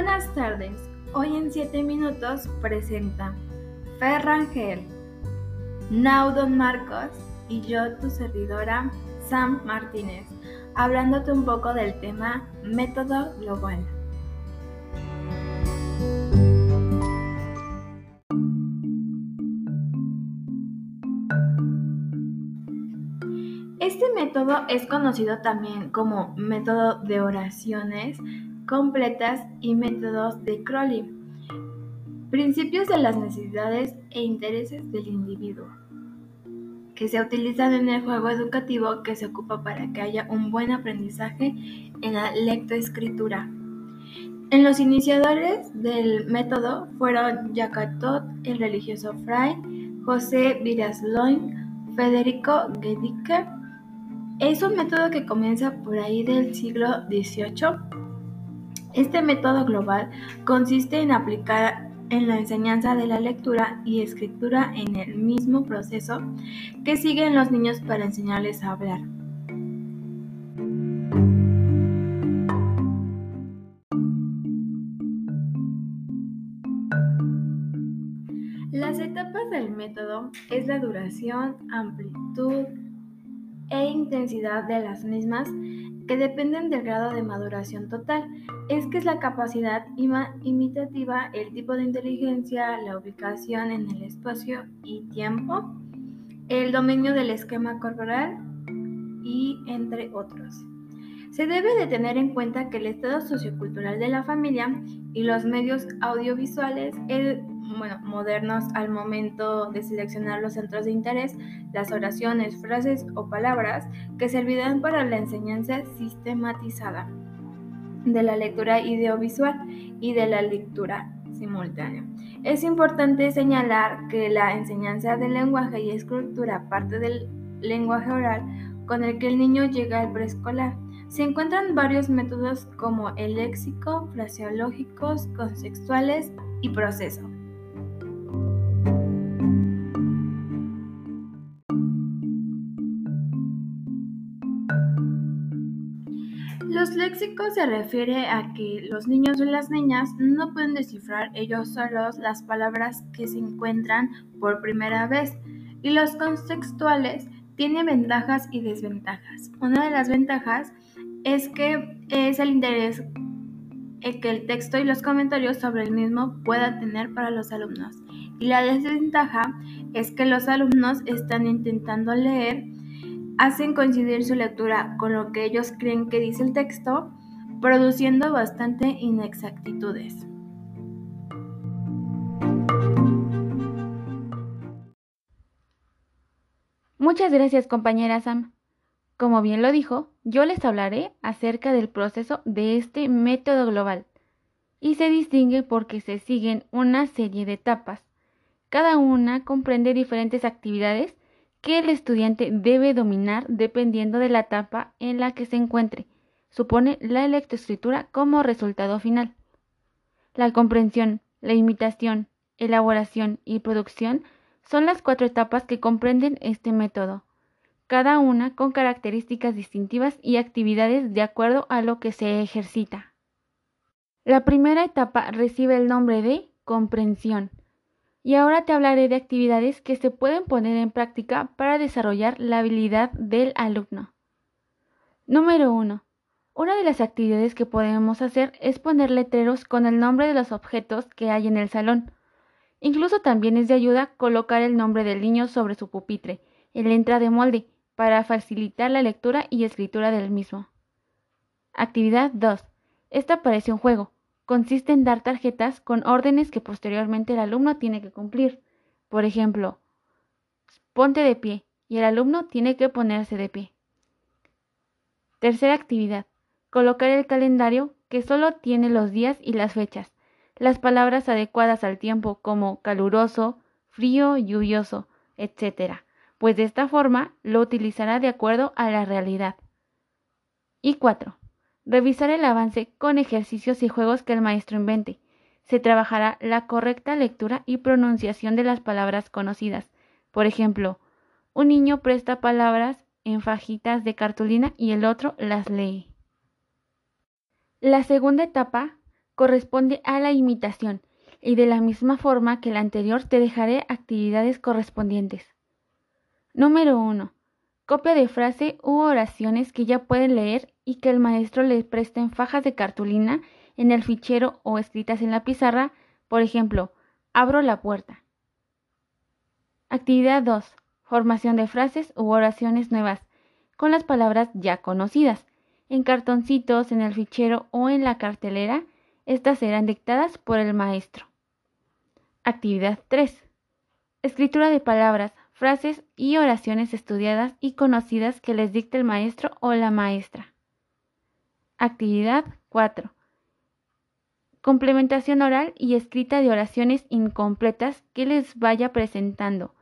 Buenas tardes. Hoy en 7 minutos presenta Ferrangel, Naudon Marcos y yo, tu servidora, Sam Martínez, hablándote un poco del tema método global. Este método es conocido también como método de oraciones completas y métodos de Crowley. Principios de las necesidades e intereses del individuo que se utilizan en el juego educativo que se ocupa para que haya un buen aprendizaje en la lectoescritura. En los iniciadores del método fueron Jacatot, el religioso Fray, José Virasloin, Federico Gedicke. Es un método que comienza por ahí del siglo XVIII este método global consiste en aplicar en la enseñanza de la lectura y escritura en el mismo proceso que siguen los niños para enseñarles a hablar. Las etapas del método es la duración, amplitud e intensidad de las mismas que dependen del grado de maduración total. Es que es la capacidad imitativa, el tipo de inteligencia, la ubicación en el espacio y tiempo, el dominio del esquema corporal y entre otros. Se debe de tener en cuenta que el estado sociocultural de la familia y los medios audiovisuales, bueno, modernos al momento de seleccionar los centros de interés, las oraciones, frases o palabras que servirán para la enseñanza sistematizada de la lectura audiovisual y de la lectura simultánea. Es importante señalar que la enseñanza del lenguaje y escritura parte del lenguaje oral con el que el niño llega al preescolar. Se encuentran varios métodos como el léxico, fraseológicos, contextuales y proceso. Los léxicos se refiere a que los niños o las niñas no pueden descifrar ellos solos las palabras que se encuentran por primera vez y los contextuales tienen ventajas y desventajas. Una de las ventajas es que es el interés que el texto y los comentarios sobre el mismo pueda tener para los alumnos. Y la desventaja es que los alumnos están intentando leer hacen coincidir su lectura con lo que ellos creen que dice el texto, produciendo bastante inexactitudes. Muchas gracias compañera Sam. Como bien lo dijo, yo les hablaré acerca del proceso de este método global y se distingue porque se siguen una serie de etapas. Cada una comprende diferentes actividades el estudiante debe dominar dependiendo de la etapa en la que se encuentre. Supone la lectoescritura como resultado final. La comprensión, la imitación, elaboración y producción son las cuatro etapas que comprenden este método, cada una con características distintivas y actividades de acuerdo a lo que se ejercita. La primera etapa recibe el nombre de comprensión y ahora te hablaré de actividades que se pueden poner en práctica para desarrollar la habilidad del alumno. Número 1. Una de las actividades que podemos hacer es poner letreros con el nombre de los objetos que hay en el salón. Incluso también es de ayuda colocar el nombre del niño sobre su pupitre, en la entrada de molde, para facilitar la lectura y escritura del mismo. Actividad 2. Esta parece un juego, consiste en dar tarjetas con órdenes que posteriormente el alumno tiene que cumplir. Por ejemplo, ponte de pie y el alumno tiene que ponerse de pie. Tercera actividad. Colocar el calendario que solo tiene los días y las fechas, las palabras adecuadas al tiempo como caluroso, frío, lluvioso, etc., pues de esta forma lo utilizará de acuerdo a la realidad. Y 4. Revisar el avance con ejercicios y juegos que el maestro invente. Se trabajará la correcta lectura y pronunciación de las palabras conocidas. Por ejemplo, un niño presta palabras en fajitas de cartulina y el otro las lee. La segunda etapa corresponde a la imitación y de la misma forma que la anterior te dejaré actividades correspondientes. Número 1. Copia de frase u oraciones que ya pueden leer y que el maestro les preste en fajas de cartulina en el fichero o escritas en la pizarra, por ejemplo, abro la puerta. Actividad 2. Formación de frases u oraciones nuevas con las palabras ya conocidas. En cartoncitos, en el fichero o en la cartelera, estas serán dictadas por el maestro. Actividad 3. Escritura de palabras, frases y oraciones estudiadas y conocidas que les dicte el maestro o la maestra. Actividad 4. Complementación oral y escrita de oraciones incompletas que les vaya presentando.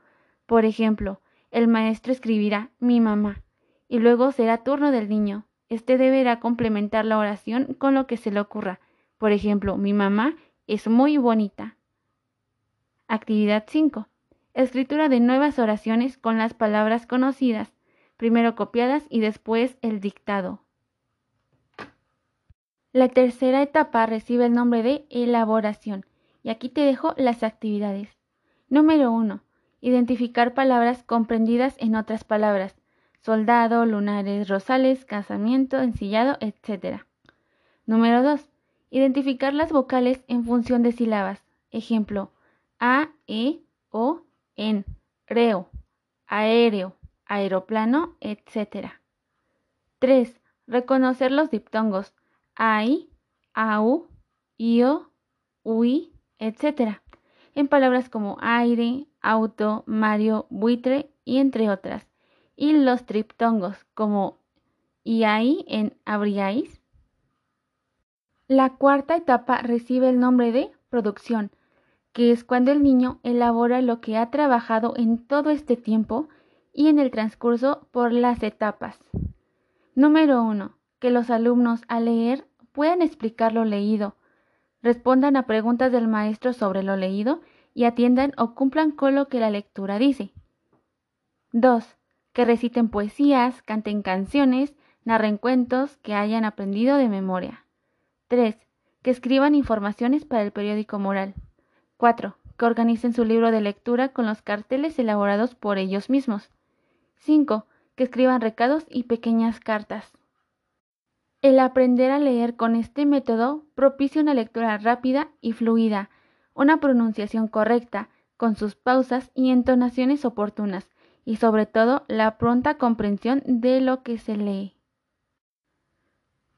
Por ejemplo, el maestro escribirá mi mamá y luego será turno del niño. Este deberá complementar la oración con lo que se le ocurra. Por ejemplo, mi mamá es muy bonita. Actividad 5. Escritura de nuevas oraciones con las palabras conocidas, primero copiadas y después el dictado. La tercera etapa recibe el nombre de elaboración y aquí te dejo las actividades. Número 1. Identificar palabras comprendidas en otras palabras. Soldado, lunares, rosales, casamiento, ensillado, etc. Número 2. Identificar las vocales en función de sílabas. Ejemplo, a, e, o, en, reo, aéreo, aeroplano, etc. 3. Reconocer los diptongos ai, au, io, ui, etc. En palabras como aire, auto, Mario, buitre y entre otras. Y los triptongos como iai en abriáis. La cuarta etapa recibe el nombre de producción, que es cuando el niño elabora lo que ha trabajado en todo este tiempo y en el transcurso por las etapas. Número 1 que los alumnos al leer puedan explicar lo leído, respondan a preguntas del maestro sobre lo leído y atiendan o cumplan con lo que la lectura dice. 2. Que reciten poesías, canten canciones, narren cuentos que hayan aprendido de memoria. 3. Que escriban informaciones para el periódico moral. 4. Que organicen su libro de lectura con los carteles elaborados por ellos mismos. 5. Que escriban recados y pequeñas cartas. El aprender a leer con este método propicia una lectura rápida y fluida, una pronunciación correcta, con sus pausas y entonaciones oportunas, y sobre todo la pronta comprensión de lo que se lee.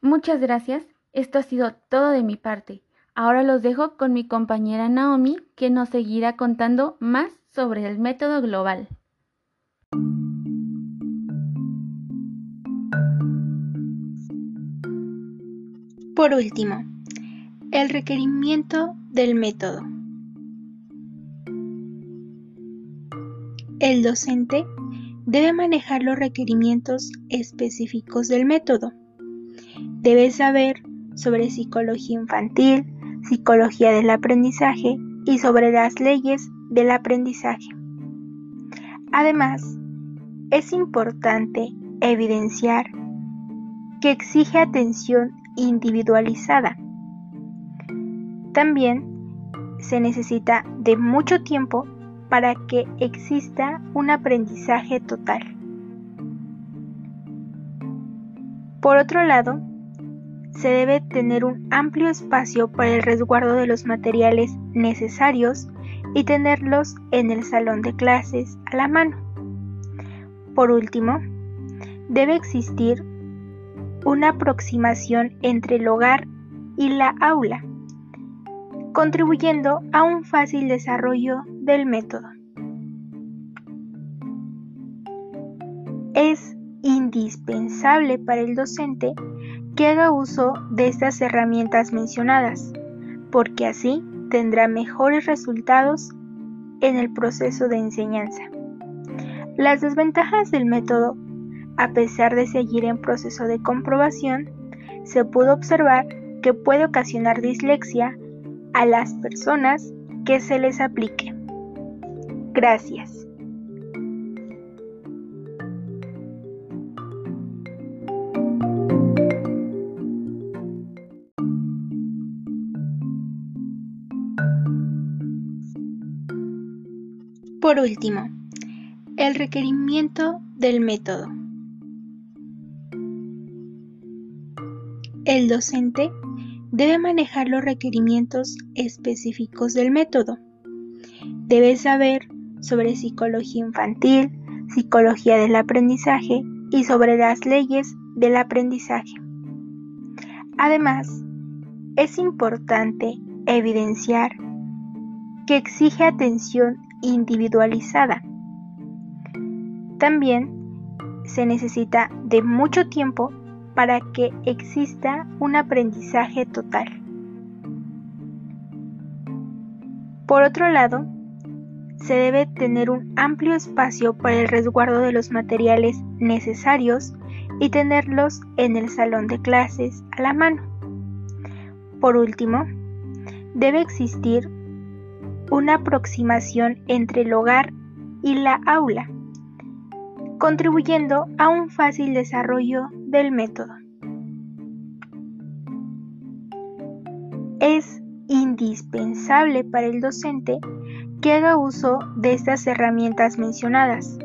Muchas gracias, esto ha sido todo de mi parte. Ahora los dejo con mi compañera Naomi, que nos seguirá contando más sobre el método global. Por último, el requerimiento del método. El docente debe manejar los requerimientos específicos del método. Debe saber sobre psicología infantil, psicología del aprendizaje y sobre las leyes del aprendizaje. Además, es importante evidenciar que exige atención individualizada. También se necesita de mucho tiempo para que exista un aprendizaje total. Por otro lado, se debe tener un amplio espacio para el resguardo de los materiales necesarios y tenerlos en el salón de clases a la mano. Por último, debe existir una aproximación entre el hogar y la aula, contribuyendo a un fácil desarrollo del método. Es indispensable para el docente que haga uso de estas herramientas mencionadas, porque así tendrá mejores resultados en el proceso de enseñanza. Las desventajas del método a pesar de seguir en proceso de comprobación, se pudo observar que puede ocasionar dislexia a las personas que se les aplique. Gracias. Por último, el requerimiento del método. El docente debe manejar los requerimientos específicos del método. Debe saber sobre psicología infantil, psicología del aprendizaje y sobre las leyes del aprendizaje. Además, es importante evidenciar que exige atención individualizada. También se necesita de mucho tiempo para que exista un aprendizaje total. Por otro lado, se debe tener un amplio espacio para el resguardo de los materiales necesarios y tenerlos en el salón de clases a la mano. Por último, debe existir una aproximación entre el hogar y la aula contribuyendo a un fácil desarrollo del método. Es indispensable para el docente que haga uso de estas herramientas mencionadas,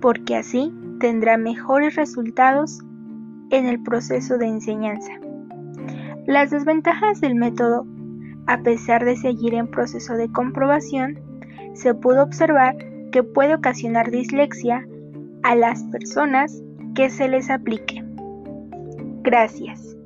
porque así tendrá mejores resultados en el proceso de enseñanza. Las desventajas del método, a pesar de seguir en proceso de comprobación, se pudo observar que puede ocasionar dislexia a las personas que se les aplique. Gracias.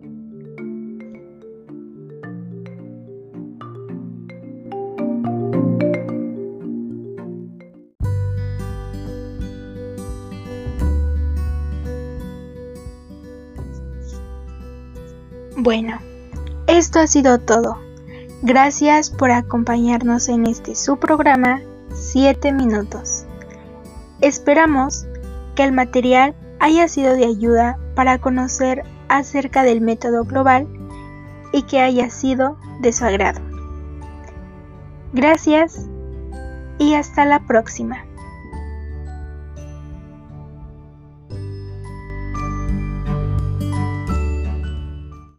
Bueno, esto ha sido todo. Gracias por acompañarnos en este su programa 7 minutos. Esperamos que el material haya sido de ayuda para conocer acerca del método global y que haya sido de su agrado. Gracias y hasta la próxima.